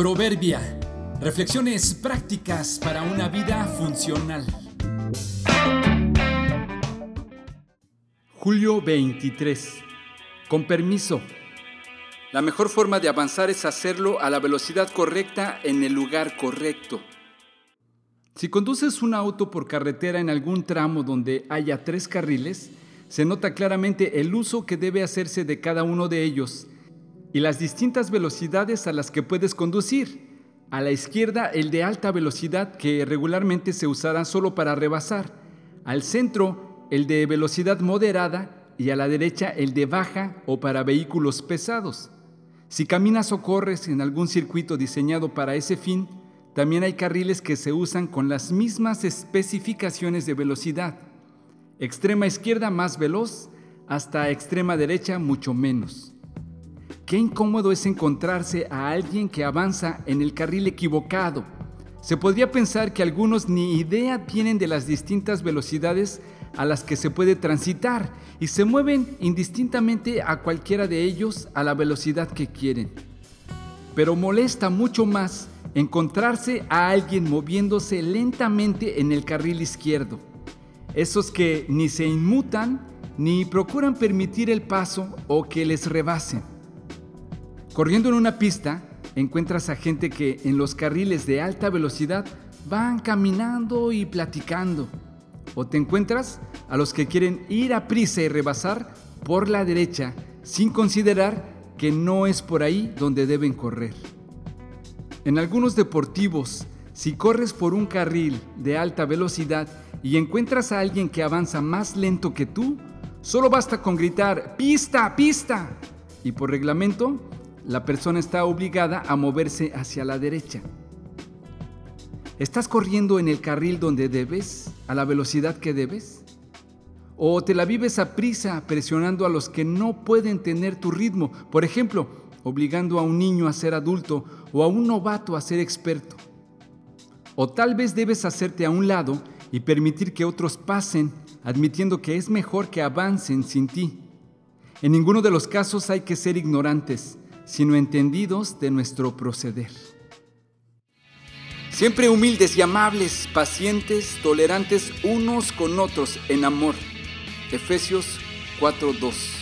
Proverbia. Reflexiones prácticas para una vida funcional. Julio 23. Con permiso. La mejor forma de avanzar es hacerlo a la velocidad correcta en el lugar correcto. Si conduces un auto por carretera en algún tramo donde haya tres carriles, se nota claramente el uso que debe hacerse de cada uno de ellos y las distintas velocidades a las que puedes conducir. A la izquierda el de alta velocidad que regularmente se usará solo para rebasar. Al centro el de velocidad moderada y a la derecha el de baja o para vehículos pesados. Si caminas o corres en algún circuito diseñado para ese fin, también hay carriles que se usan con las mismas especificaciones de velocidad. Extrema izquierda más veloz hasta extrema derecha mucho menos. Qué incómodo es encontrarse a alguien que avanza en el carril equivocado. Se podría pensar que algunos ni idea tienen de las distintas velocidades a las que se puede transitar y se mueven indistintamente a cualquiera de ellos a la velocidad que quieren. Pero molesta mucho más encontrarse a alguien moviéndose lentamente en el carril izquierdo. Esos que ni se inmutan ni procuran permitir el paso o que les rebasen. Corriendo en una pista, encuentras a gente que en los carriles de alta velocidad van caminando y platicando. O te encuentras a los que quieren ir a prisa y rebasar por la derecha sin considerar que no es por ahí donde deben correr. En algunos deportivos, si corres por un carril de alta velocidad y encuentras a alguien que avanza más lento que tú, solo basta con gritar pista, pista. Y por reglamento, la persona está obligada a moverse hacia la derecha. ¿Estás corriendo en el carril donde debes, a la velocidad que debes? ¿O te la vives a prisa presionando a los que no pueden tener tu ritmo? Por ejemplo, obligando a un niño a ser adulto o a un novato a ser experto. O tal vez debes hacerte a un lado y permitir que otros pasen, admitiendo que es mejor que avancen sin ti. En ninguno de los casos hay que ser ignorantes sino entendidos de nuestro proceder. Siempre humildes y amables, pacientes, tolerantes unos con otros en amor. Efesios 4:2